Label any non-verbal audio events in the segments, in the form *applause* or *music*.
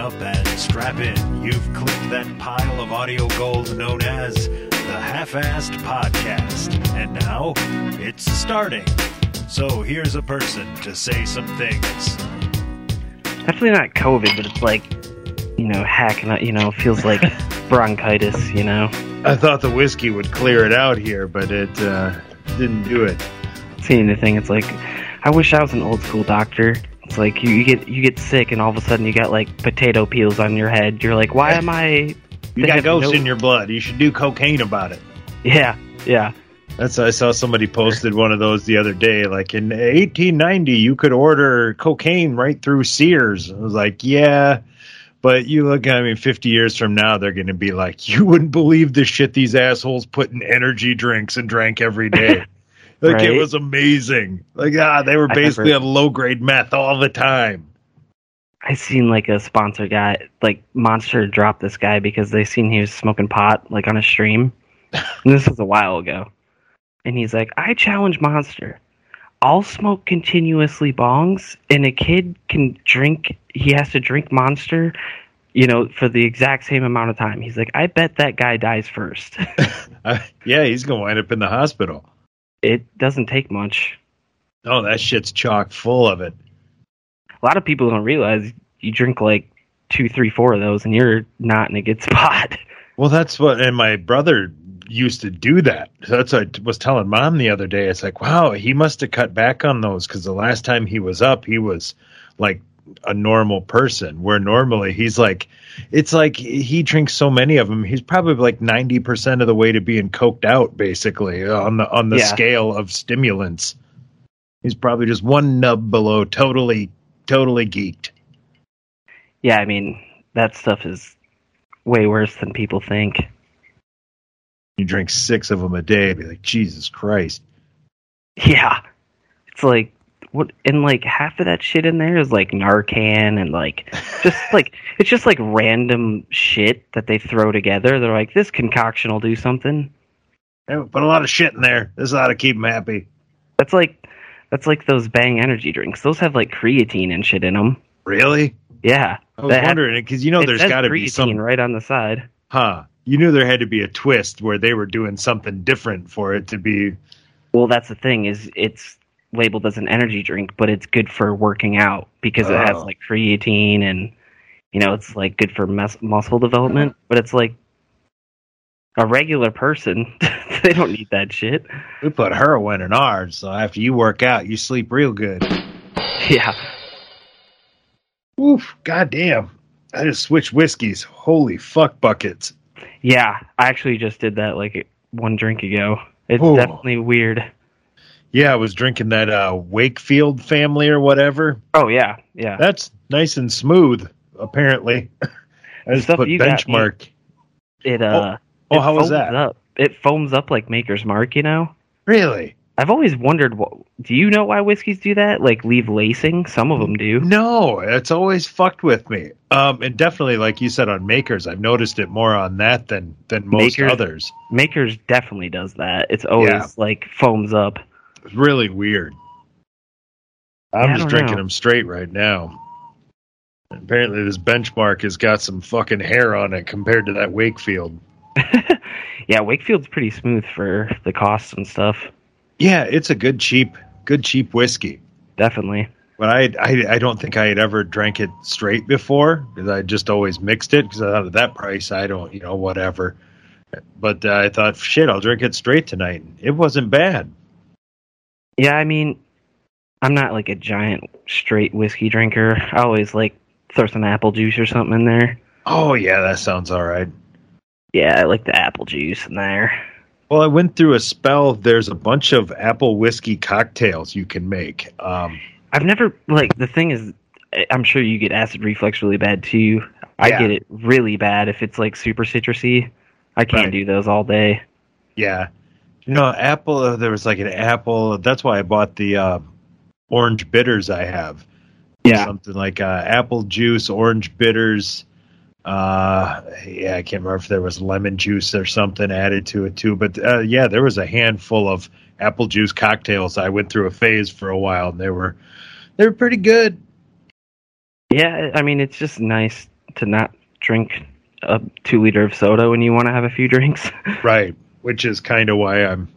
up and strap in. You've clicked that pile of audio gold known as the Half Assed Podcast. And now it's starting. So here's a person to say some things. Definitely not COVID, but it's like, you know, hacking, you know, feels like *laughs* bronchitis, you know. I thought the whiskey would clear it out here, but it uh, didn't do it. Seeing the thing, it's like, I wish I was an old school doctor. It's like you, you get you get sick, and all of a sudden you got like potato peels on your head. You're like, why am I? You got ghosts no- in your blood. You should do cocaine about it. Yeah, yeah. That's I saw somebody posted one of those the other day. Like in 1890, you could order cocaine right through Sears. I was like, yeah, but you look. I mean, 50 years from now, they're going to be like, you wouldn't believe the shit these assholes put in energy drinks and drank every day. *laughs* like it was amazing. Like ah, they were basically never- on low grade meth all the time. I seen like a sponsor guy, like Monster, drop this guy because they seen he was smoking pot like on a stream. *laughs* and this was a while ago, and he's like, "I challenge Monster. I'll smoke continuously bongs, and a kid can drink. He has to drink Monster." You know, for the exact same amount of time. He's like, I bet that guy dies first. *laughs* *laughs* Yeah, he's going to wind up in the hospital. It doesn't take much. Oh, that shit's chock full of it. A lot of people don't realize you drink like two, three, four of those, and you're not in a good *laughs* spot. Well, that's what, and my brother used to do that. So that's what I was telling mom the other day. It's like, wow, he must have cut back on those because the last time he was up, he was like a normal person. Where normally he's like, it's like he drinks so many of them. He's probably like ninety percent of the way to being coked out, basically on the on the Yeah. scale of stimulants. He's probably just one nub below, totally, totally geeked. Yeah, I mean, that stuff is way worse than people think. You drink six of them a day, be like, Jesus Christ. Yeah. It's like what and like half of that shit in there is like Narcan and like just *laughs* like it's just like random shit that they throw together. They're like this concoction will do something. Hey, Put a lot of shit in there. This ought to keep them happy. That's like that's like those Bang energy drinks. Those have like creatine and shit in them. Really? Yeah. I was wondering because you know there's got to be creatine some, right on the side. huh? You knew there had to be a twist where they were doing something different for it to be. Well, that's the thing is it's labeled as an energy drink, but it's good for working out because it has Oh. like creatine and you know it's like good for mus- muscle development. But it's like a regular person, *laughs* they don't need that shit. We put heroin in ours, so after you work out, you sleep real good. Yeah, Oof! Goddamn! I just switched whiskeys. Holy fuck buckets! yeah. I actually just did that like one drink ago. It's Ooh. definitely weird. Yeah, I was drinking that uh, Wakefield family or whatever. Oh yeah, yeah. That's nice and smooth. Apparently, *laughs* I just Stuff put you got benchmark. It uh. Oh, it how was that? Up. It foams up like Maker's Mark, you know. Really? I've always wondered, what, do you know why whiskeys do that? Like leave lacing? Some of them do. No, it's always fucked with me. Um, and definitely, like you said on Makers, I've noticed it more on that than than most Makers- others. Makers definitely does that. It's always Yeah. like foams up. It's really weird. I'm Yeah, just drinking know. them straight right now. Apparently, this benchmark has got some fucking hair on it compared to that Wakefield. *laughs* yeah, Wakefield's pretty smooth for the costs and stuff. Yeah, it's a good cheap, good cheap whiskey. Definitely. But I, I, I don't think I had ever drank it straight before because I just always mixed it because I thought at that price I don't, you know, whatever. But uh, I thought, shit, I'll drink it straight tonight. It wasn't bad. Yeah, I mean, I'm not like a giant straight whiskey drinker. I always like throw some apple juice or something in there. Oh yeah, that sounds all right. Yeah, I like the apple juice in there. Well, I went through a spell. There's a bunch of apple whiskey cocktails you can make. Um, I've never like the thing is, I'm sure you get acid reflux really bad too. I Yeah. get it really bad if it's like super citrusy. I can't Right. do those all day. yeah, you know, apple. Uh, there was like an apple. That's why I bought the uh, orange bitters I have. Yeah. something like uh, apple juice, orange bitters. Uh, yeah, I can't remember if there was lemon juice or something added to it too. But uh, yeah, there was a handful of apple juice cocktails. I went through a phase for a while, and they were they were pretty good. Yeah, I mean it's just nice to not drink a two liter of soda when you want to have a few drinks. *laughs* Right. Which is kind of why I'm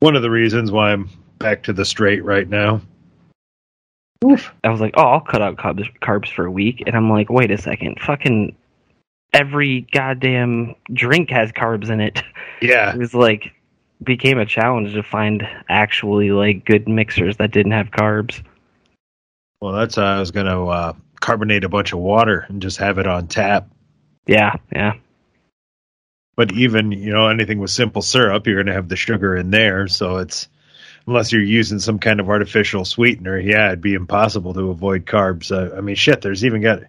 one of the reasons why I'm back to the straight right now. I was like, oh, I'll cut out carbs, carbs for a week, and I'm like, wait a second, fucking every goddamn drink has carbs in it. *laughs* Yeah. It was like became a challenge to find actually like good mixers that didn't have carbs. Well, that's I was going to uh, carbonate a bunch of water and just have it on tap. Yeah, yeah. But even, you know, anything with simple syrup, you're going to have the sugar in there. So it's, unless you're using some kind of artificial sweetener, yeah, it'd be impossible to avoid carbs. Uh, I mean, shit, there's even got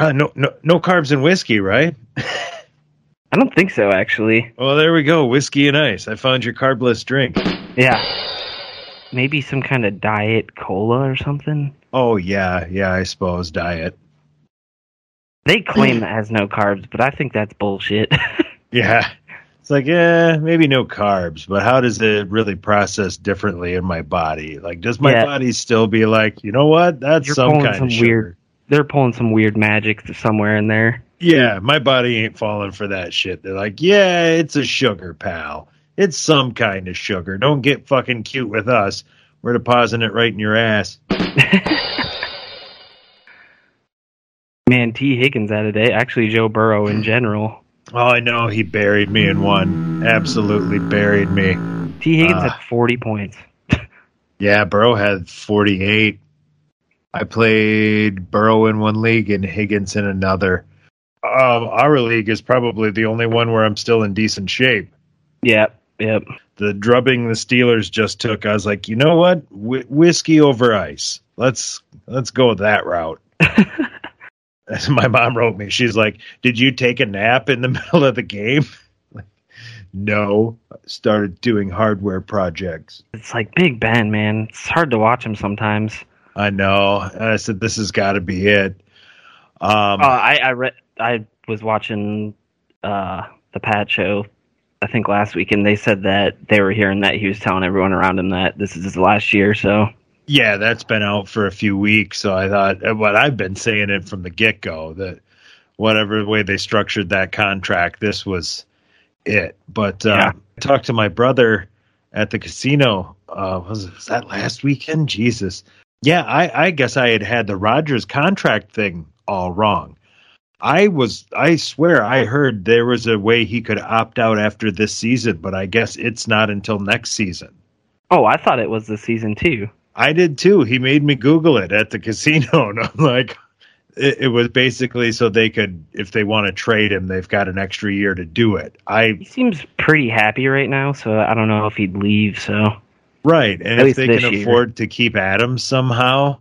uh, no, no, no carbs in whiskey, right? I don't think so, actually. Well, there we go. Whiskey and ice. I found your carbless drink. Yeah. Maybe some kind of diet cola or something. Oh, yeah. Yeah, I suppose. Diet. They claim that has no carbs, but I think that's bullshit. *laughs* Yeah. It's like, eh, maybe no carbs, but how does it really process differently in my body? Like, does my Yeah. body still be like, you know what? That's You're some pulling kind some of sugar. weird- They're pulling some weird magic to somewhere in there. Yeah, my body ain't falling for that shit. They're like, yeah, it's a sugar, pal. It's some kind of sugar. Don't get fucking cute with us. We're depositing it right in your ass. *laughs* Man, Tee Higgins had a day. Actually, Joe Burrow in general. Oh, I know he buried me in one. Absolutely buried me. Tee Higgins Ah. had 40 points. *laughs* Yeah, Burrow had 48. I played Burrow in one league and Higgins in another. Um, our league is probably the only one where I'm still in decent shape. Yep, yep. The drubbing the Steelers just took, I was like, you know what? Wh- whiskey over ice. Let's let's go that route. *laughs* As my mom wrote me, she's like, "Did you take a nap in the *laughs* middle of the game?" Like, no, I started doing hardware projects. It's like Big Ben, man. It's hard to watch him sometimes. I know. And I said, "This has got to be it." Um, Uh, I I read I was watching uh, the Pat show I think last week, and they said that they were hearing that he was telling everyone around him that this is his last year. So yeah, that's been out for a few weeks. So I thought, uh, what I've been saying it from the get go that whatever way they structured that contract, this was it. But uh, Yeah. I talked to my brother at the casino. Uh, was, was that last weekend? Jesus. Yeah, I, I guess I had had the Rodgers contract thing all wrong. I was, I swear, I heard there was a way he could opt out after this season, but I guess it's not until next season. oh, I thought it was the season two. I did too. He made me Google it at the casino, *laughs* and I'm like, it, it was basically so they could, if they want to trade him, they've got an extra year to do it. I He seems pretty happy right now, so I don't know if he'd leave. So right, and At if they can year. afford to keep Adams somehow,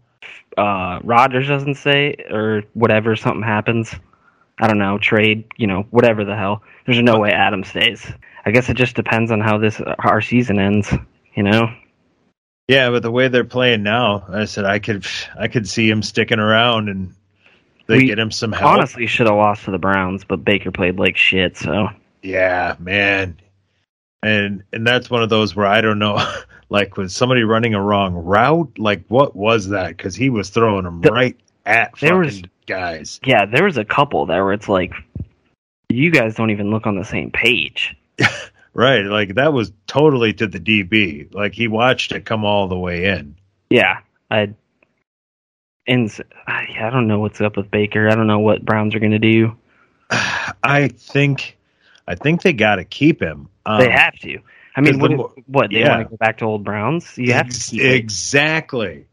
uh, Rodgers doesn't say or whatever something happens. I don't know trade, you know, whatever the hell. There's no way Adam stays. I guess it just depends on how this our season ends. You know, yeah. But the way they're playing now, I said I could, I could see him sticking around and they We get him some help. honestly should have lost to the Browns, but Baker played like shit. So Yeah, man. And and that's one of those where I don't know, *laughs* like was somebody running a wrong route? Like what was that? Because he was throwing them The- right at there fucking was- guys. yeah, there was a couple there where it's like you guys don't even look on the same page. *laughs* Right, like that was totally to the DB. Like he watched it come all the way in. Yeah, I. And I don't know what's up with Baker. I don't know what Browns are going to do. *sighs* I think, I think they got to keep him. Um, They have to. I mean, what, the what they yeah. want to go back to old Browns? You have Ex- to keep it. exactly.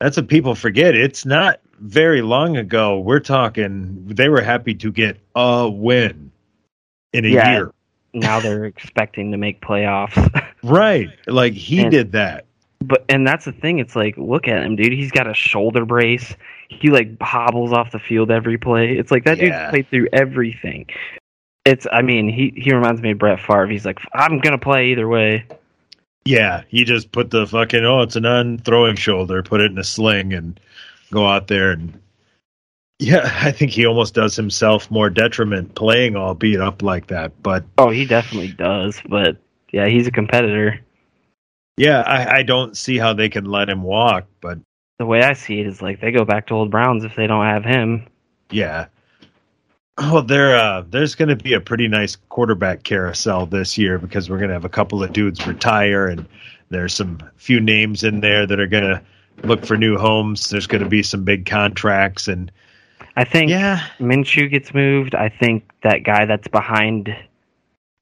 That's what people forget. It's not very long ago. We're talking. They were happy to get a win in a Yeah. year. Now they're expecting to make playoffs. *laughs* Right. Like he And- did that. but and that's the thing. It's like, look at him, dude. He's got a shoulder brace. He like hobbles off the field every play. It's like that Yeah. dude played through everything. It's. I mean, he he reminds me of Brett Favre. He's like, I'm gonna play either way. Yeah. He just put the fucking oh, it's an unthrowing shoulder, put it in a sling and go out there and yeah, I think he almost does himself more detriment playing all beat up like that. But Oh, he definitely does. But yeah, he's a competitor. yeah, I, I don't see how they can let him walk. But The way I see it is like they go back to old Browns if they don't have him. Yeah. Well, there uh, there's going to be a pretty nice quarterback carousel this year because we're going to have a couple of dudes retire, and there's some few names in there that are going to look for new homes. There's going to be some big contracts, and I think yeah, Minshew gets moved. I think that guy that's behind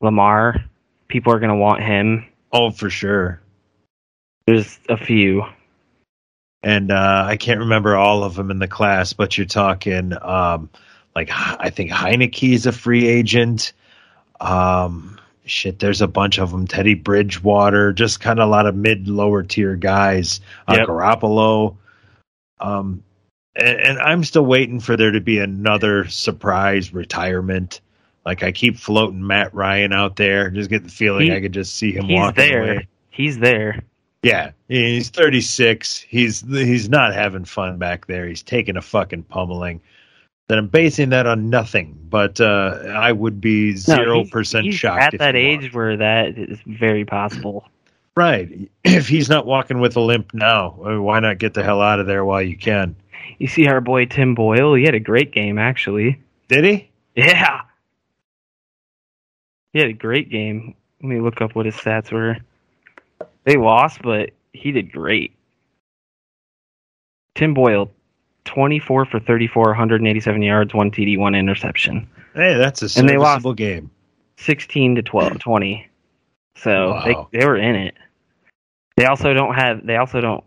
Lamar, people are going to want him. oh for sure. There's a few. and uh, I can't remember all of them in the class, but you're talking um, like I think Heinicke is a free agent. Um, shit, there's a bunch of them. Teddy Bridgewater, just kind of a lot of mid lower tier guys. Uh, Yep. Garoppolo. Um, and, and I'm still waiting for there to be another surprise retirement. Like I keep floating Matt Ryan out there, just get the feeling He- I could just see him He's walking there. away. He's there. Yeah, he's 36. He's he's not having fun back there. He's taking a fucking pummeling. Then I'm basing that on nothing, but uh, I would be zero he's- percent shocked at that age where that is very possible. Right? *clears throat* If he's not walking with a limp now, why not get the hell out of there while you can? You see our boy Tim Boyle. He had a great game actually. Did he? Yeah. He had a great game. Let me look up what his stats were. They lost, but he did great. Tim Boyle, 24 for 34, 187 yards, one TD, one interception. Hey, that's a And they lost. serviceable game. 16 to 12, 20. So Wow. they they were in it. They also don't have they also don't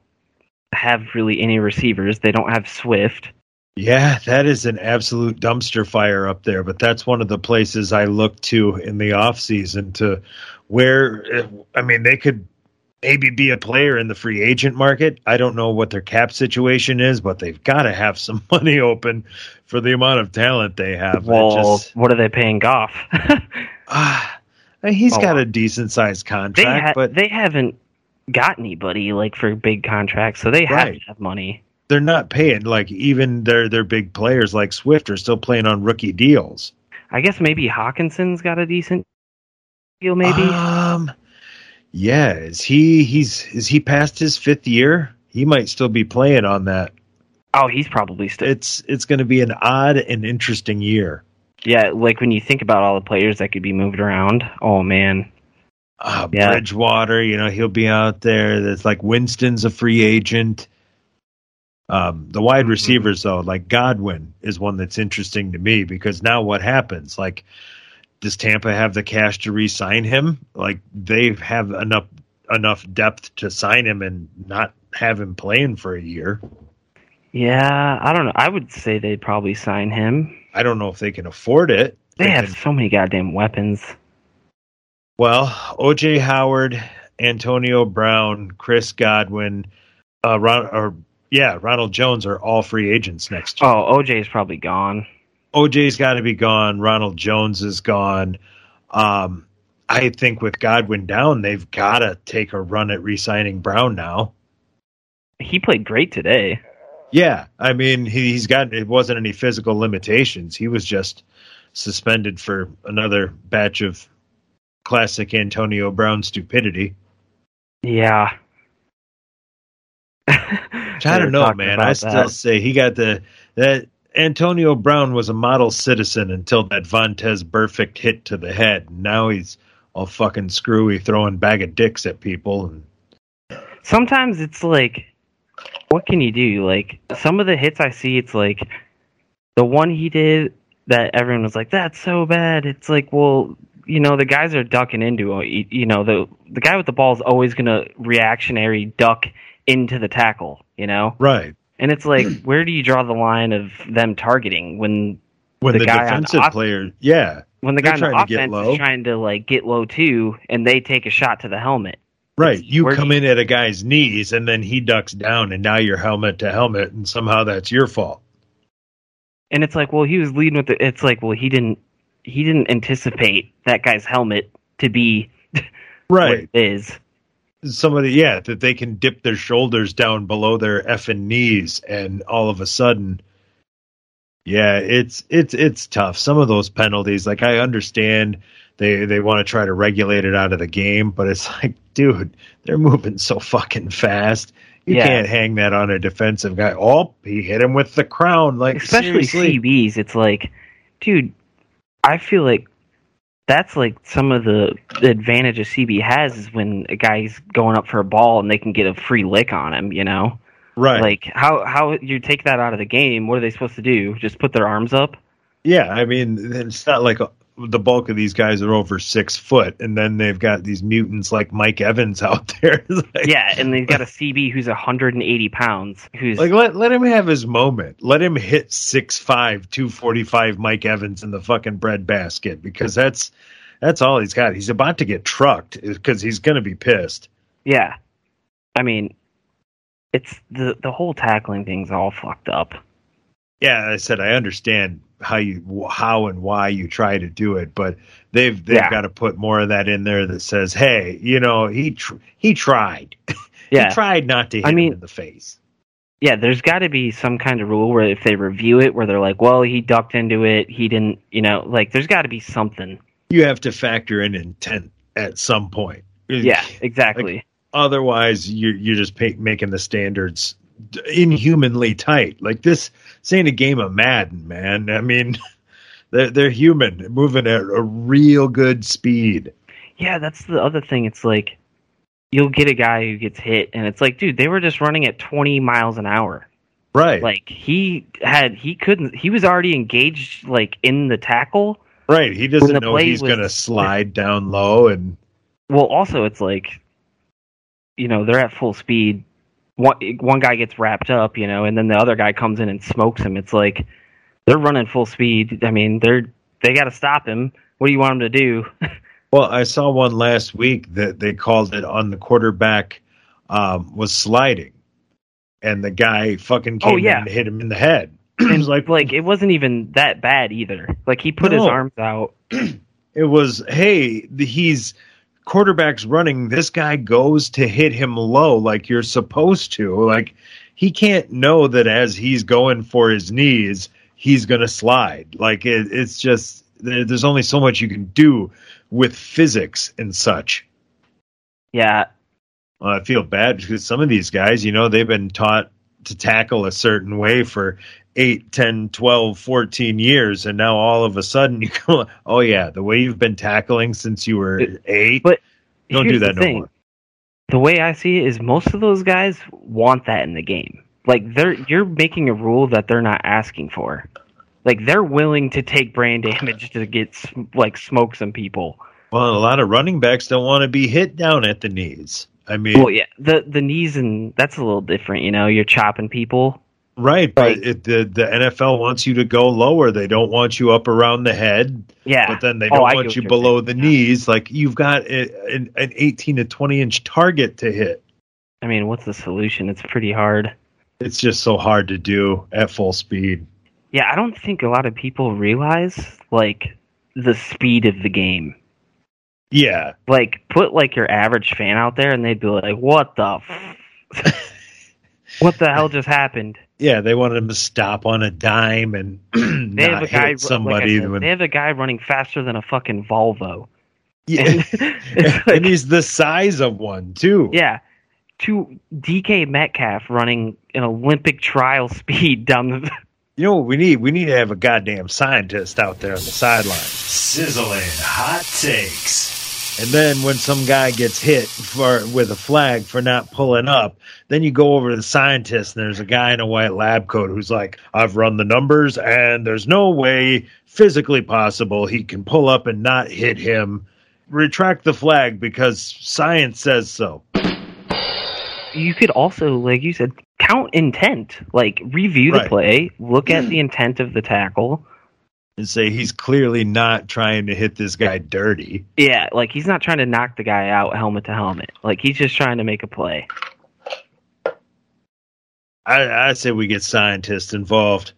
have really any receivers. They don't have Swift. Yeah, that is an absolute dumpster fire up there, but that's one of the places I look to in the off season to where I mean they could maybe be a player in the free agent market. I don't know what their cap situation is, but they've got to have some *laughs* money open for the amount of talent they have. Well, just- what are they paying Goff? *laughs* ah, he's Oh. got a decent sized they contract, ha- but they haven't got anybody like for big contracts, so they have Right. to have money. they're not paying like even their their big players like Swift are still playing on rookie deals. I guess maybe Hockenson's got a decent deal. Maybe Um, yeah. Is he he's is he past his fifth year? He might still be playing on that. oh, he's probably still. It's it's going to be an odd and interesting year. Yeah, like when you think about all the players that could be moved around. Oh man, Uh, Yeah. Bridgewater, you know, he'll be out there. There's like Winston's a free agent. Um, the wide Mhm. receivers, though, like Godwin, is one that's interesting to me because now what happens? Like, does Tampa have the cash to re-sign him? Like, they have enough enough depth to sign him and not have him playing for a year. yeah, I don't know. I would say they'd probably sign him. I don't know if they can afford it. They have can- so many goddamn weapons. Well, OJ Howard, Antonio Brown, Chris Godwin, uh, Ron, or yeah, Ronald Jones are all free agents next year. Oh, OJ's probably gone. OJ's got to be gone. Ronald Jones is gone. Um, I think with Godwin down, they've got to take a run at re-signing Brown now. He played great today. Yeah, I mean he, he's got it wasn't any physical limitations. He was just suspended for another batch of classic Antonio Brown stupidity. Yeah. *laughs* I don't know, man. I still say he got the that Antonio Brown was a model citizen until that Vontaze perfect hit to the head. Now he's all fucking screwy, throwing bag of dicks at people. And sometimes it's like what can you do like some of the hits i see it's like the one he did that everyone was like that's so bad it's like well you know the guys are ducking into you, know the the guy with the ball is always going to reactionary duck into the tackle you know? Right. And it's like *clears throat* where do you draw the line of them targeting when when The the, guy on defensive off- player, yeah, when the They're guy on the trying to offense is trying to like get low too and they take a shot to the helmet. Right. It's- You come you- in at a guy's knees and then he ducks down, and now you're helmet to helmet, and somehow that's your fault. and it's like well he was leading with the it's like well he didn't he didn't anticipate that guy's helmet to be *laughs* what it is somebody yeah that they can dip their shoulders down below their effing knees and all of a sudden yeah it's it's it's tough some of those penalties like i understand they they want to try to regulate it out of the game but it's *laughs* like dude they're moving so fucking fast You Yeah. can't hang that on a defensive guy. Oh, he hit him with the crown. Like especially seriously. CBs. It's like, dude, I feel like that's like some of the, the advantage a CB has is when a guy's going up for a ball and they can get a free lick on him. You know, right? like how how you take that out of the game? What are they supposed to do? Just put their arms up? yeah, I mean, it's not like the bulk of these guys are over six foot, and then they've got these mutants like Mike Evans out *laughs* there. Like, Yeah, and they've got a CB who's 180 pounds. Who's Like let let him have his moment. Let him hit 6'5", 245 Mike Evans in the fucking bread basket because that's that's all he's got. He's about to get trucked eh, because he's going to be pissed. yeah. I mean, it's the the whole tackling thing's all fucked up. Yeah, I said I understand how you how and why you try to do it, but they've they've Yeah. got to put more of that in there that says, "Hey, you know, he tr- he tried. *laughs* Yeah, he tried not to hit I mean- him in the face." yeah. There's got to be some kind of rule where if they review it, where they're like, well, he ducked into it, he didn't, you know, like there's got to be something. You have to factor in intent at some point. Yeah, exactly. otherwise you're you're just pa- making the standards inhumanly tight. Like this, this ain't a game of Madden, man. I mean, *laughs* they're they're human, moving at a real good speed. yeah, that's the other thing. It's like you'll get a guy who gets hit, and it's like, dude, they were just running at 20 miles an hour. Right, Like he had, he couldn't, he was already engaged, like in the tackle. right. He doesn't know he's was- gonna slide down low, and Well, also it's like, you know, they're at full speed. One one guy gets wrapped up, you know, and then the other guy comes in and smokes him. It's like they're running full speed. I mean, they're they got to stop him. What do you want him to do? *laughs* well, I saw one last week that they called it on the quarterback um, was sliding, and the guy fucking came Oh, yeah. in and hit him in the head. *clears throat* it was like like it wasn't even that bad either. Like he put his arms out. *clears throat* it was hey he's quarterback's running this guy goes to hit him low like you're supposed to. Like he can't know that as he's going for his knees he's going to slide. Like it, it's just there's only so much you can do with physics and such. Yeah, well, i feel bad because some of these guys you know they've been taught to tackle a certain way for 8 10 12 14 years and now all of a sudden you go oh yeah the way you've been tackling since you were 8 but Don't do that no thing. more. The way I see it is most of those guys want that in the game. Like they're you're making a rule that they're not asking for. Like they're willing to take brain damage to get like smoke some people. Well, a lot of running backs don't want to be hit down at the knees. I mean, Well, yeah, the the knees and that's a little different. You know, you're chopping people. Right, but Right. it, the the NFL wants you to go lower. They don't want you up around the head, Yeah, but then they Oh, don't get want you below saying. the knees. Like you've got a, an, an 18 to 20 inch target to hit. I mean, what's the solution? It's pretty hard. It's just so hard to do at full speed. Yeah, I don't think a lot of people realize like the speed of the game. Yeah, Like, put like your average fan out there, and they'd be like, "What the, f- *laughs* what the hell just happened?" yeah. They wanted him to stop on a dime and *clears throat* They not have a guy. hit somebody. like said, when- they have a guy running faster than a fucking Volvo. yeah. And *laughs* like- and he's the size of one too. Yeah, to DK Metcalf running an Olympic trial *laughs* speed down the. *laughs* You know what we need? We need to have a goddamn scientist out there on the sideline. Sizzling hot takes. And then when some guy gets hit for with a flag for not pulling up, then you go over to the scientist and there's a guy in a white lab coat who's like, "I've run the numbers and there's no way physically possible he can pull up and not hit him. Retract the flag because science says so." You could also, like you said, count intent. Like review the Right. play, look at the hmm. intent of the tackle. And say he's clearly not trying to hit this guy dirty. Yeah, like he's not trying to knock the guy out helmet to helmet. Like he's just trying to make a play. I, I say we get scientists involved.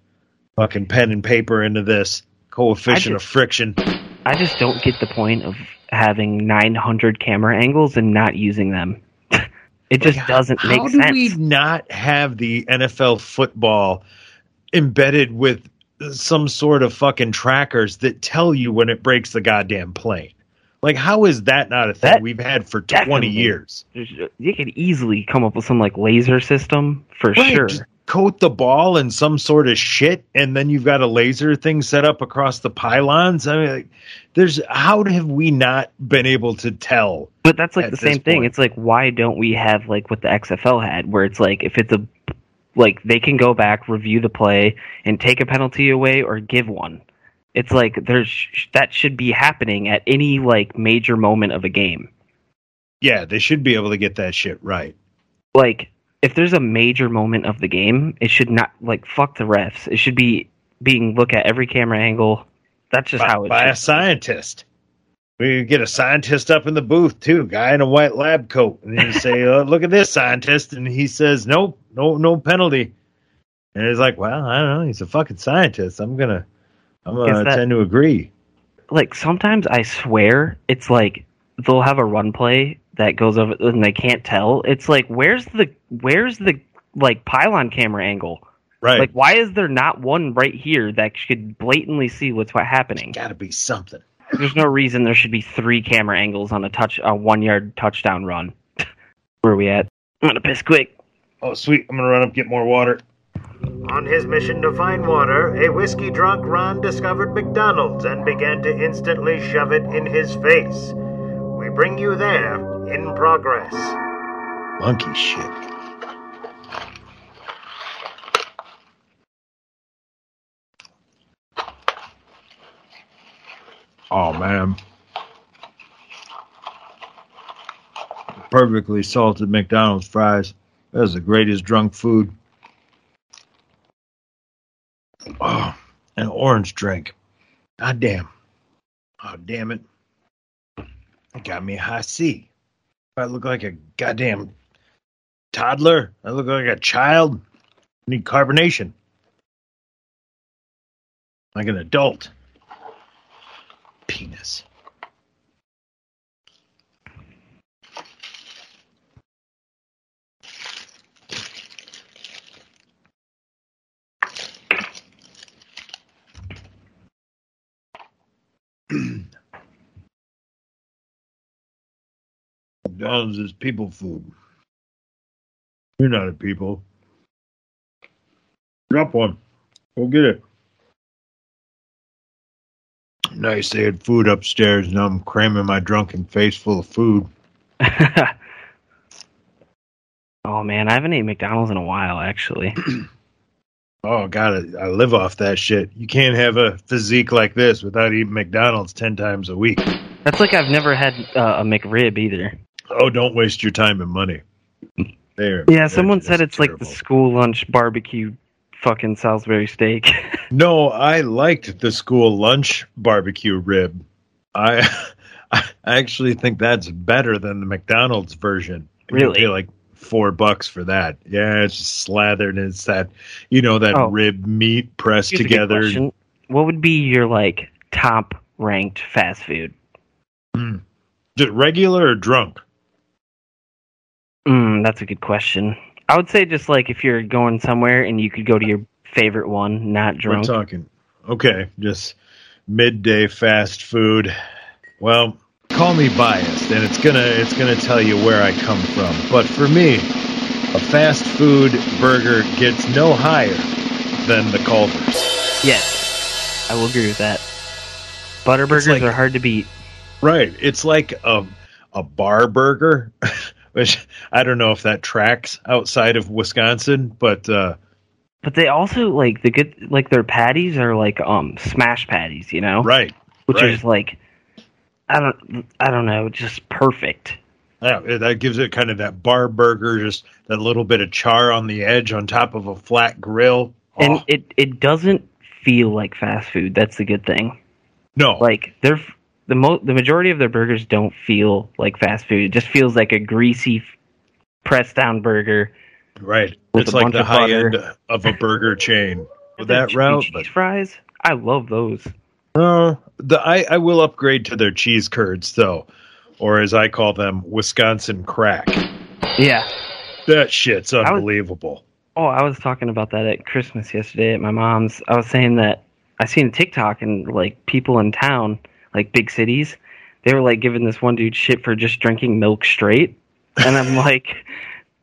Fucking pen and paper into this. Coefficient I of friction. I just don't get the point of having 900 camera angles and not using them. *laughs* it just Like, doesn't how, make how sense. do we not have the NFL football embedded with some sort of fucking trackers that tell you when it breaks the goddamn plane? Like, how is that not a thing That- we've had for twenty years? You could easily come up with some like laser system for Right, sure. coat the ball in some sort of shit, and then you've got a laser thing set up across the pylons. I mean, like, there's how have we not been able to tell? But that's like the same thing. point. It's like why don't we have like what the XFL had, where it's like if it's a like they can go back, review the play, and take a penalty away or give one. It's like there's that should be happening at any like major moment of a game. Yeah, they should be able to get that shit right. Like if there's a major moment of the game, it should not like fuck the refs. It should be being look at every camera angle. That's just by, how it by a scientist. We get a scientist up in the booth too, guy in a white lab coat, and you say, *laughs* oh, "Look at this scientist," and he says, "Nope, no, no penalty." And it's like, well, I don't know. He's a fucking scientist. I'm gonna, I'm Is gonna uh, that- tend to agree. like sometimes I swear it's like they'll have a run play that goes over and they can't tell. It's like where's the where's the like pylon camera angle? Right? Like why is there not one right here that could blatantly see what's what happening? Got to be something. There's no reason there should be three camera angles on a touch a one yard touchdown run. *laughs* Where are we at? I'm gonna piss quick. Oh, sweet! I'm gonna run up get more water. On his mission to find water, a whiskey drunk Ron discovered McDonald's and began to instantly shove it in his face. We bring you there in progress. Monkey shit. Oh man. Perfectly salted McDonald's fries. That is the greatest drunk food. Oh, an orange drink. God damn. Oh damn it. It got me a Hi-C. I look like a goddamn toddler. I look like a child. I need carbonation. Like an adult. Penis. McDonald's is people food. You're not a people. Drop one. Go get it. Nice. They had food upstairs. Now I'm cramming my drunken face full of food. *laughs* oh man, I haven't eaten McDonald's in a while actually. *clears throat* Oh God, I, I live off that shit. You can't have a physique like this without eating McDonald's ten times a week. That's like I've never had uh, a McRib either. Oh, don't waste your time and money. There. Yeah, someone said it's like the school lunch barbecue fucking Salisbury steak. *laughs* No, I liked the school lunch barbecue rib. I *laughs* I actually think that's better than the McDonald's version. You Really? pay like four bucks for that. Yeah, it's just slathered. and It's that you know that Oh. rib meat pressed Here's together. What would be your like top ranked fast food? Hmm. Just regular or drunk? Mm, that's a good question. I would say just like if you're going somewhere and you could go to your favorite one, not drunk. We're talking. Okay, just midday fast food. Well, call me biased, and it's gonna it's gonna tell you where I come from. But for me, a fast food burger gets no higher than the Culver's. Yes, I will agree with that. Butter burgers like- are hard to beat. Right. It's like a a bar burger, *laughs* which I don't know if that tracks outside of Wisconsin, but uh, But they also like the good like their patties are like um smash patties, you know, right. which right. is like I don't I don't know, just perfect. Yeah, that gives it kind of that bar burger, just that little bit of char on the edge on top of a flat grill. And Oh, it it doesn't feel like fast food. That's the good thing. no, Like they're the mo- the majority of their burgers don't feel like fast food. It just feels like a greasy pressed down burger. right. It's like the of high butter. end of a burger chain. *laughs* With that route, cheese but fries. I love those. no, the I, I will upgrade to their cheese curds though, or as I call them, Wisconsin crack. Yeah. That shit's was- unbelievable. Oh, I was talking about that at Christmas yesterday at my mom's. I was saying that I seen a TikTok and like people in town, like big cities, they were like giving this one dude shit for just drinking milk straight, and I'm *laughs* like,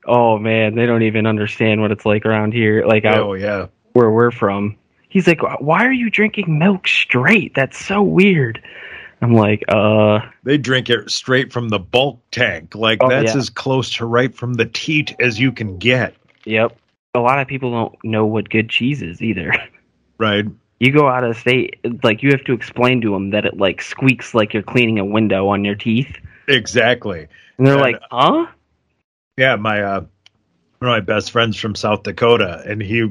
oh man, they don't even understand what it's like around here, like out Oh yeah. where we're from. He's like, why are you drinking milk straight? That's so weird. I'm like, uh, They drink it straight from the bulk tank. Like Oh, that's yeah. as close to right from the teat as you can get. yep. A lot of people don't know what good cheese is either. *laughs* Right. You go out of state, like you have to explain to them that it like squeaks like you're cleaning a window on your teeth, Exactly. and they're And- like, huh? Yeah, my uh one of my best friends from South Dakota and he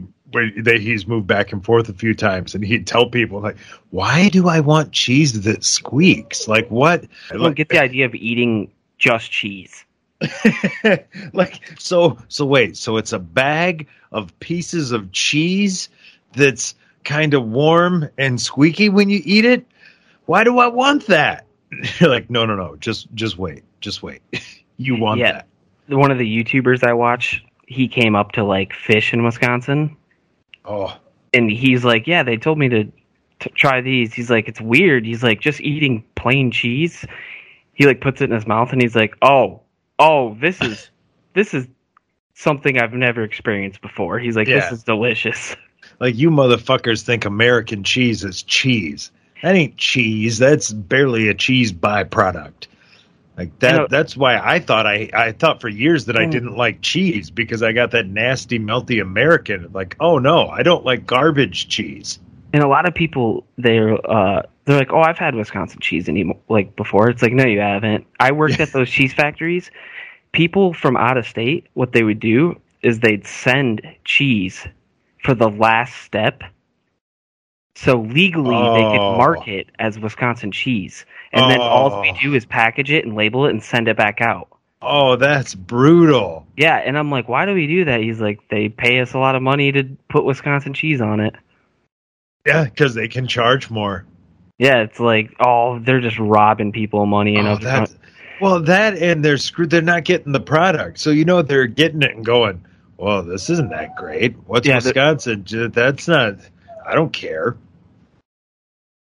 they, he's moved back and forth a few times and he'd tell people like why do I want cheese that squeaks? Like what? I don't get the idea of eating just cheese. *laughs* like so so wait so it's a bag of pieces of cheese that's kind of warm and squeaky when you eat it why do i want that *laughs* you're like no no no just just wait just wait *laughs* you want Yeah. that One of the YouTubers I watch, he came up to like fish in Wisconsin, oh and he's like, "Yeah, they told me to, to try these." He's like, "It's weird." He's like, "Just eating plain cheese." He like puts it in his mouth, and he's like, "Oh, oh, this is this is something I've never experienced before." He's like, Yeah. "This is delicious." *laughs* like you motherfuckers think american cheese is cheese that ain't cheese that's barely a cheese byproduct like that You know- that's why i thought i i thought for years that i Mm. didn't like cheese because i got that nasty melty american like oh no i don't like garbage cheese And a lot of people, they're uh, they're like, "Oh, I've had Wisconsin cheese any like before." It's like, no, you haven't. I worked at *laughs* those cheese factories. People from out of state, what they would do is they'd send cheese for the last step. So legally, they Oh. could mark it as Wisconsin cheese, and then all we Oh. do is package it and label it and send it back out. oh that's brutal Yeah, and I'm like, why do we do that? He's like, they pay us a lot of money to put Wisconsin cheese on it. yeah because they can charge more Yeah, it's like, oh, they're just robbing people money. Know, oh, that, well that and they're screwed they're not getting the product so you know they're getting it and going well this isn't that great what's Yeah, wisconsin J- that's not i don't care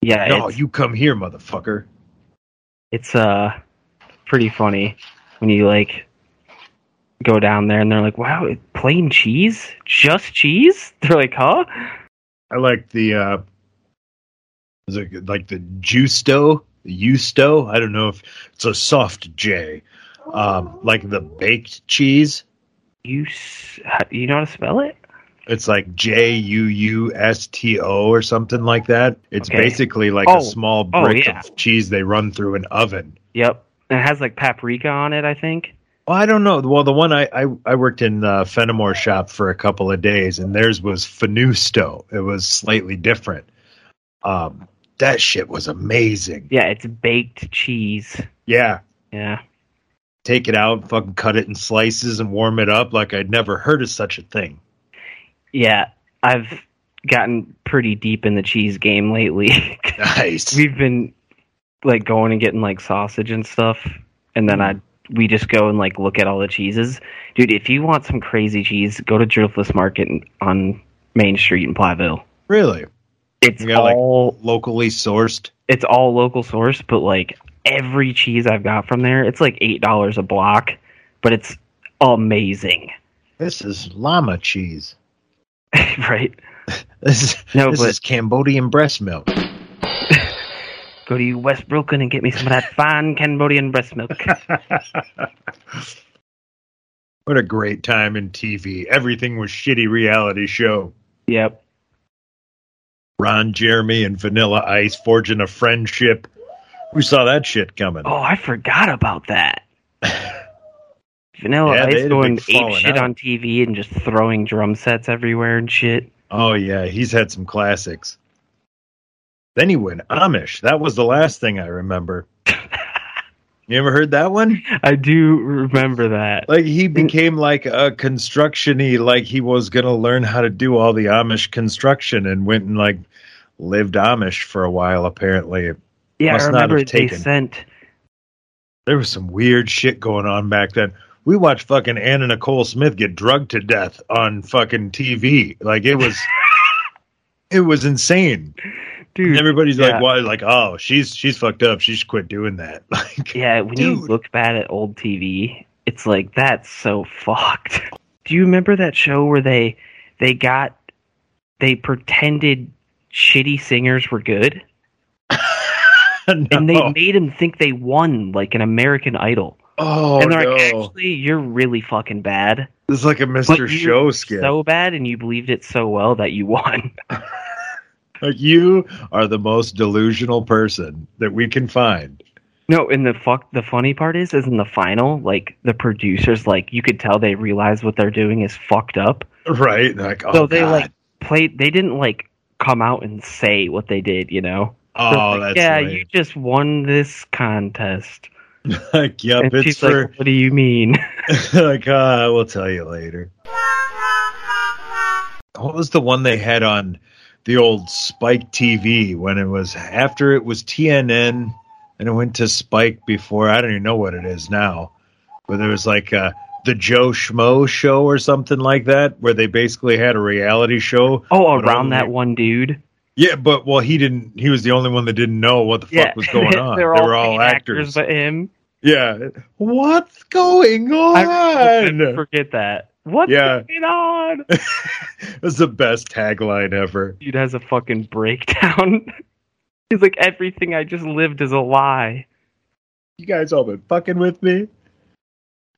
yeah, no you come here motherfucker it's uh pretty funny when you like go down there and they're like, wow, plain cheese, just cheese. *laughs* They're like, huh? i like the uh is it like the juusto the Juusto. I don't know if it's a soft J, um, like the baked cheese. You you know how to spell it? It's like J U U S T O or something like that. It's Okay. basically like Oh. a small Oh, brick yeah. of cheese they run through an oven. Yep. And it has like paprika on it, I think. Well, I don't know. Well, the one I I, I worked in the Fennimore shop for a couple of days, and theirs was Fenusto. It was slightly different. Um, that shit was amazing. Yeah, it's baked cheese. Yeah, Yeah. Take it out, fucking cut it in slices, and warm it up like I'd never heard of such a thing. Yeah. I've gotten pretty deep in the cheese game lately. *laughs* Nice. We've been like going and getting like sausage and stuff, and then mm-hmm. I we just go and like look at all the cheeses. Dude, if you want some crazy cheese, go to Driftless Market on Main Street in Platteville. Really, It's got, like- all locally sourced. it's all local source, but like every cheese I've got from there, it's like eight dollars a block, but it's amazing, This is llama cheese. *laughs* right? This is No, this but- is Cambodian breast milk. *laughs* *laughs* Go to West Brooklyn and get me some of that fine Cambodian breast milk. what a great time in TV. Everything was shitty reality show. yep. Ron Jeremy and Vanilla Ice forging a friendship. We saw that shit coming. Oh, I forgot about that. *laughs* Vanilla Yeah, Ice going ape shit out. on TV and just throwing drum sets everywhere and shit. Oh yeah, he's had some classics. Then he went Amish. That was the last thing I remember. *laughs* You ever heard that one? I do remember that. Like he became like a constructiony, like he was gonna learn how to do all the Amish construction and went and like lived Amish for a while apparently. Yeah, must I remember they sent. There was some weird shit going on back then. We watched fucking Anna Nicole Smith get drugged to death on fucking TV. Like it was *laughs* it was insane. dude. Everybody's yeah. like, "Why?" Like, "Oh, she's she's fucked up. She should quit doing that." *laughs* Like, Yeah, when you look bad at old TV, it's like that's so fucked. *laughs* Do you remember that show where they they got they pretended shitty singers were good *laughs* and they made him think they won like an American Idol. oh and they're no, like, actually, you're really fucking bad. it's like a Mr. Show skit. So bad, and you believed it so well that you won. *laughs* *laughs* like you are the most delusional person that we can find. No, and the fuck the funny part is is in the final, like the producers like you could tell they realize what they're doing is fucked up. Right? Like, oh, so they God. like played they didn't like come out and say what they did, you know? Oh, like, that's yeah, you just won this contest. *laughs* like, yep, and it's for like, What do you mean? *laughs* like, uh, we'll tell you later. What was the one they had on the old Spike TV when it was after it was TNN and it went to Spike before? I don't even know what it is now, but there was like uh, the Joe Schmo show or something like that, where they basically had a reality show. oh, around only- that one dude. Yeah, but well, he didn't. He was the only one that didn't know what the fuck Yeah, was *laughs* going on. they were all paid actors. but him. yeah, what's going on? will *laughs* forget that. What's Yeah. going on? *laughs* That's the best tagline ever. Dude has a fucking breakdown. He's like, everything I just lived is a lie. You guys all been fucking with me?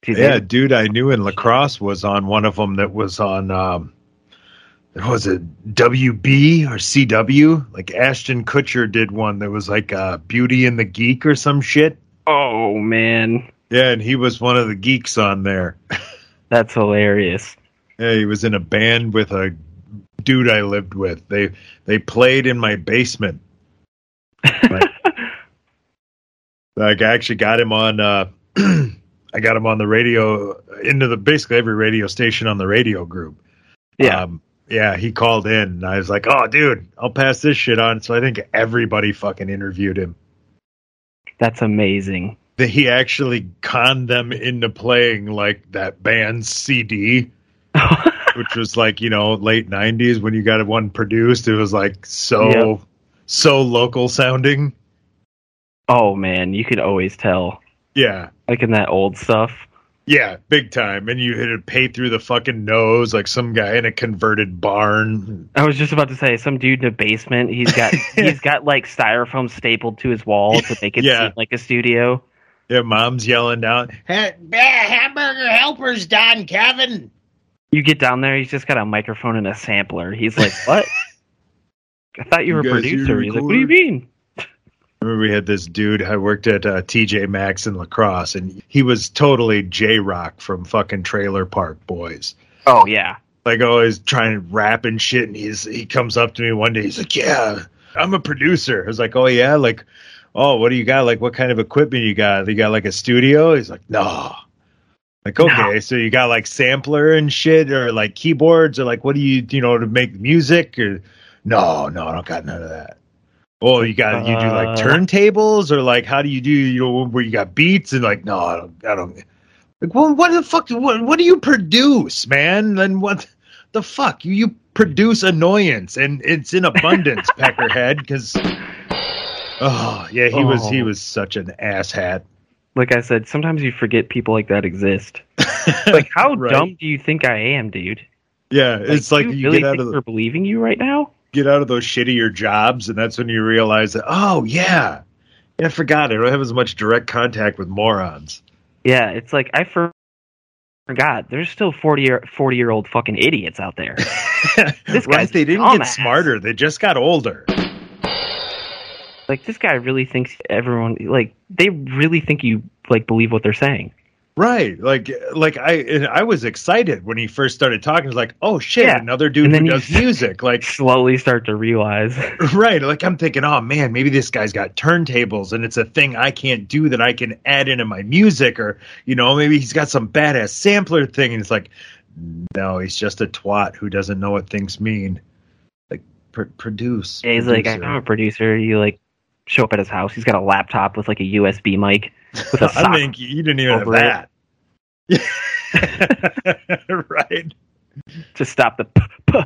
Dude, Yeah, dude I knew in La Crosse was on one of them that was on um was it WB or CW? Like Ashton Kutcher did one that was like uh Beauty and the Geek or some shit. oh man, Yeah, and he was one of the geeks on there. *laughs* that's hilarious. Yeah, he was in a band with a dude I lived with. They they played in my basement. Like, *laughs* like I actually got him on uh *clears throat* I got him on the radio into the basically every radio station on the radio group. yeah, Um, yeah, he called in and I was like, "Oh, dude, I'll pass this shit on." So I think everybody fucking interviewed him. that's amazing. That he actually conned them into playing like that band's CD, *laughs* which was like you know late '90s when you got one produced. It was like so Yep. so local sounding. oh man, you could always tell, Yeah, like in that old stuff. Yeah, big time. And you hit it pay through the fucking nose like some guy in a converted barn. I was just about to say, some dude in a basement. He's got *laughs* he's got like styrofoam stapled to his wall to make it Yeah. seem like a studio. Yeah, mom's yelling down, "Ha- "Hamburger helpers Don Kevin." You get down there, he's just got a microphone and a sampler. He's like, "What? *laughs* I thought you You were a guys here to producer." He's like, "What do you mean?" Remember we had this dude I worked at uh, TJ Maxx in La Crosse, and he was totally J-Roc from fucking Trailer Park Boys. Oh yeah, Like always trying to rap and shit. And he's he comes up to me one day. He's like, "Yeah, I'm a producer." I was like, "Oh yeah, like, oh, what do you got? Like, what kind of equipment you got? You got like a studio?" He's like, "No." Like, okay, so you got like sampler and shit, or like keyboards, or like what do you you know to make music? Or no, no, I don't got none of that. Oh, you got you do like Uh. turntables, or like how do you do you know where you got beats and like no, I don't, I don't. Like, well, what the fuck? What, what do you produce, man? And what the fuck? You, you produce annoyance, and it's in abundance, *laughs* Peckerhead. Because, oh yeah, he was he Oh. was such an asshat. like I said, sometimes you forget people like that exist. *laughs* Like, how Right. dumb do you think I am, dude? Yeah, it's like do you really get out of the, believing you right now. Get out of those shittier jobs, and that's when you realize that. Oh yeah, yeah, I forgot. I don't have as much direct contact with morons. Yeah, it's like I for- forgot. There's still 40 year 40 year old fucking idiots out there. *laughs* This right? They didn't dumbass. get smarter; they just got older. like this guy really thinks everyone like they really think you like believe what they're saying. Right. Like like I I was excited when he first started talking. I was like, "Oh shit, Yeah. another dude And who does *laughs* music." Like Slowly start to realize. *laughs* right, like I'm thinking, "Oh man, maybe this guy's got turntables and it's a thing I can't do that I can add into my music or, you know, maybe he's got some badass sampler thing." And it's like, "No, he's just a twat who doesn't know what things mean." Like pr- produce. Yeah, he's like. I'm a producer. You like show up at his house. He's got a laptop with like a USB mic with a *laughs* I think you didn't even have over it. *laughs* right. to stop the. P- p-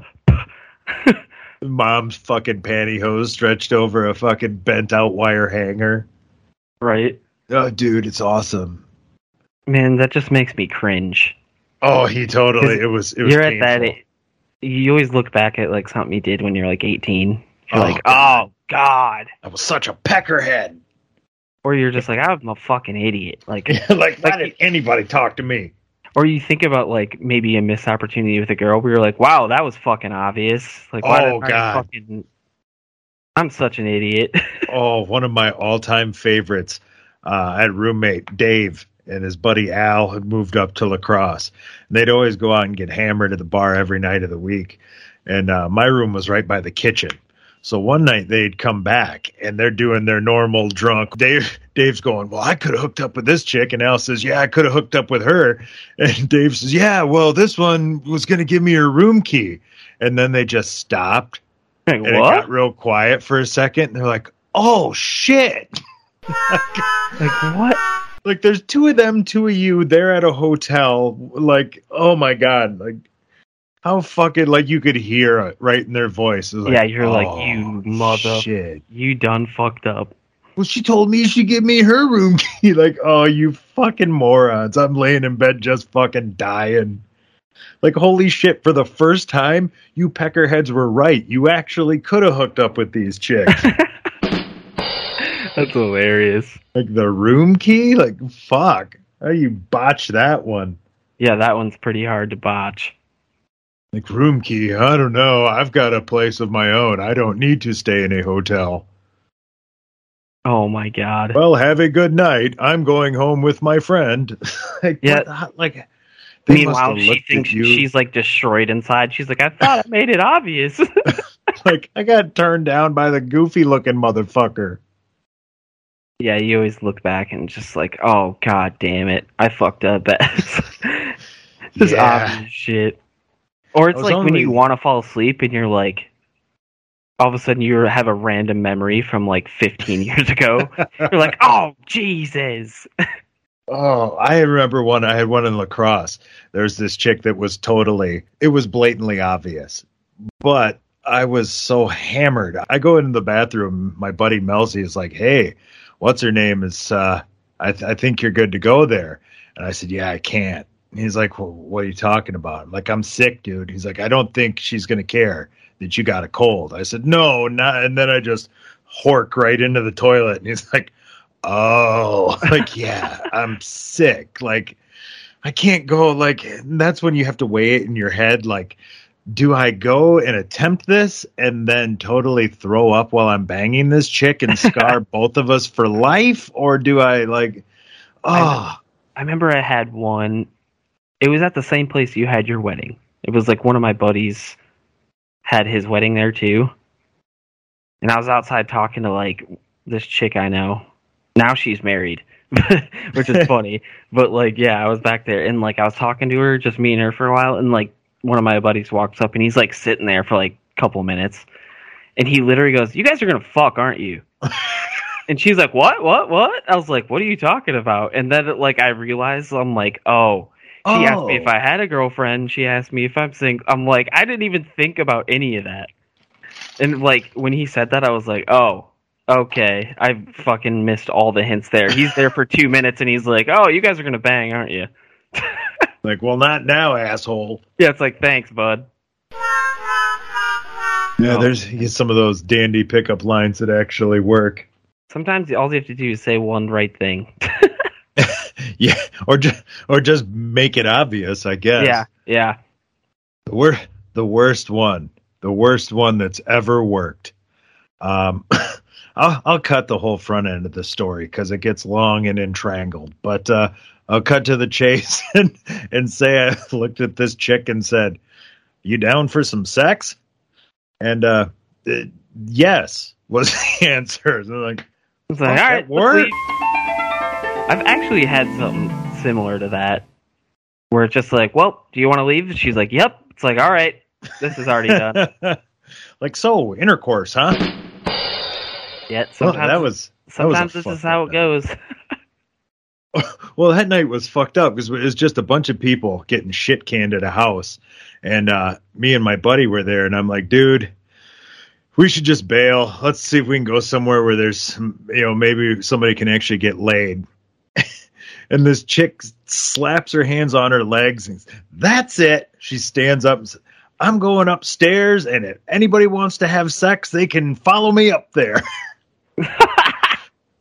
p- *laughs* mom's fucking pantyhose stretched over a fucking bent out wire hanger. Right. Oh, dude, it's awesome. Man, that just makes me cringe. Oh, he totally. It was. It was you're at that. painful. You always look back at like something you did when you're like 18. You're Oh, like, God. oh god, I was such a peckerhead. Or you're just like, I'm a fucking idiot. Like, *laughs* like, why Like- did anybody talk to me? or you think about like maybe a missed opportunity with a girl where you're like, wow, that was fucking obvious. Like, why Oh, did God. fucking? I'm such an idiot. *laughs* Oh, one of my all-time favorites. Uh, I had roommate Dave and his buddy Al had moved up to La Crosse. And they'd always go out and get hammered at the bar every night of the week. And uh, my room was right by the kitchen. So one night they'd come back and they're doing their normal drunk. Dave Dave's going, Well, I could have hooked up with this chick. And Al says, Yeah, I could have hooked up with her. And *laughs* Dave says, Yeah, well, this one was gonna give me her room key. And then they just stopped like, and it got real quiet for a second. And they're like, Oh shit. *laughs* Like what? like there's two of them, two of you, they're at a hotel. Like, oh my god, like how fucking like you could hear it right in their voice. Was Yeah, you're like, "Oh, you mother- shit. You done fucked up. Well, she told me she'd give me her room key. *laughs* like, oh, you fucking morons! I'm laying in bed just fucking dying. Like, holy shit! For the first time, you peckerheads were right. You actually could have hooked up with these chicks. *laughs* That's hilarious. like the room key. Like, fuck! How you botch that one? Yeah, that one's pretty hard to botch. Like room key, I don't know. I've got a place of my own. I don't need to stay in a hotel. Oh my god. Well, have a good night. I'm going home with my friend. *laughs* like, Yeah. what like. Meanwhile, she thinks she's like destroyed inside. She's like, I thought I made it obvious. *laughs* like I got turned down by the goofy looking motherfucker. yeah, you always look back and just like, oh god damn it, I fucked up. *laughs* this Yeah. obvious shit. Or it's I was like when you want to fall asleep and you're like, all of a sudden you have a random memory from like 15 years ago. *laughs* You're like, oh Jesus. *laughs* Oh, I remember one. I had one in La Crosse. There's this chick that was totally, it was blatantly obvious, but I was so hammered. I go into the bathroom. My buddy Melzi is like, "Hey, what's her name? Is uh, I, th- I think you're good to go there." And I said, "Yeah, I can't." He's like, well, "What are you talking about?" I'm like, "I'm sick, dude." He's like, "I don't think she's gonna care that you got a cold." I said, "No, not." And then I just hork right into the toilet, and he's like, "Oh, *laughs* like yeah, I'm sick." Like I can't go. Like that's when you have to weigh it in your head. Like do I go and attempt this and then totally throw up while I'm banging this chick and scar *laughs* both of us for life? Or do I like, oh, I remember I had one. It was at the same place you had your wedding. It was like one of my buddies had his wedding there too. And I was outside talking to like this chick I know. Now she's married, *laughs* which is *laughs* funny. But like, yeah, I was back there and like I was talking to her, just me and her for a while. And like one of my buddies walks up and he's like sitting there for like a couple minutes. And he literally goes, You guys are going to fuck, aren't you? *laughs* And she's like, "What? What? What?" I was like, "What are you talking about?" And then, like, I realized I'm like, "Oh." She asked me oh. if Oh. I had a girlfriend. She asked me if I'm single. I'm like, I didn't even think about any of that. And like when he said that, I was like, "Oh, okay." I fucking missed all the hints there. He's there for two minutes, and he's like, "Oh, you guys are gonna bang, aren't you?" *laughs* like, well, not now, asshole. Yeah, it's like, thanks, bud. Yeah, there's there's some of those dandy pickup lines that actually work. Sometimes all you have to do is say one right thing. *laughs* *laughs* Yeah, or just or just make it obvious, I guess. Yeah, yeah. We're the worst one, the worst one that's ever worked. Um, *coughs* I'll I'll cut the whole front end of the story because it gets long and entrangled. But uh, I'll cut to the chase *laughs* and and say I *laughs* looked at this chick and said, "You down for some sex?" And uh, yes was the answer. They're like, It's like, all right, leave. I've actually had something similar to that, where it's just like, well, do you want to leave? She's like, yep. It's like, all right, this is already done. *laughs* like so intercourse, huh? Well, sometimes, that was that was sometimes this is how it goes. *laughs* Well, that night was fucked up because it was just a bunch of people getting shit canned at a house, and uh, me and my buddy were there, and I'm like, dude, we should just bail. Let's see if we can go somewhere where there's, you know, maybe somebody can actually get laid. And this chick slaps her hands on her legs and that's it. She stands up and says, I'm going upstairs, and if anybody wants to have sex, they can follow me up there. *laughs*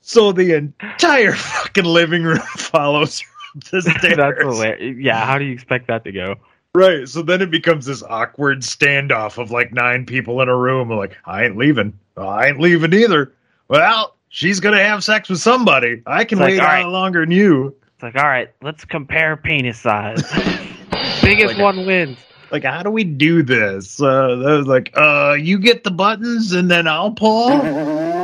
so the entire fucking living room *laughs* follows her up the *laughs* stairs. That's hilarious. Yeah, how do you expect that to go? Right. So then it becomes this awkward standoff of like nine people in a room. Like, I ain't leaving. I ain't leaving either. Well, she's gonna have sex with somebody. I can It's like, wait all out right. longer than you. It's like, all right, let's compare penis size. *laughs* Biggest Like one wins. Like, how do we do this? Uh, that was like, uh, you get the buttons and then I'll pull. *laughs*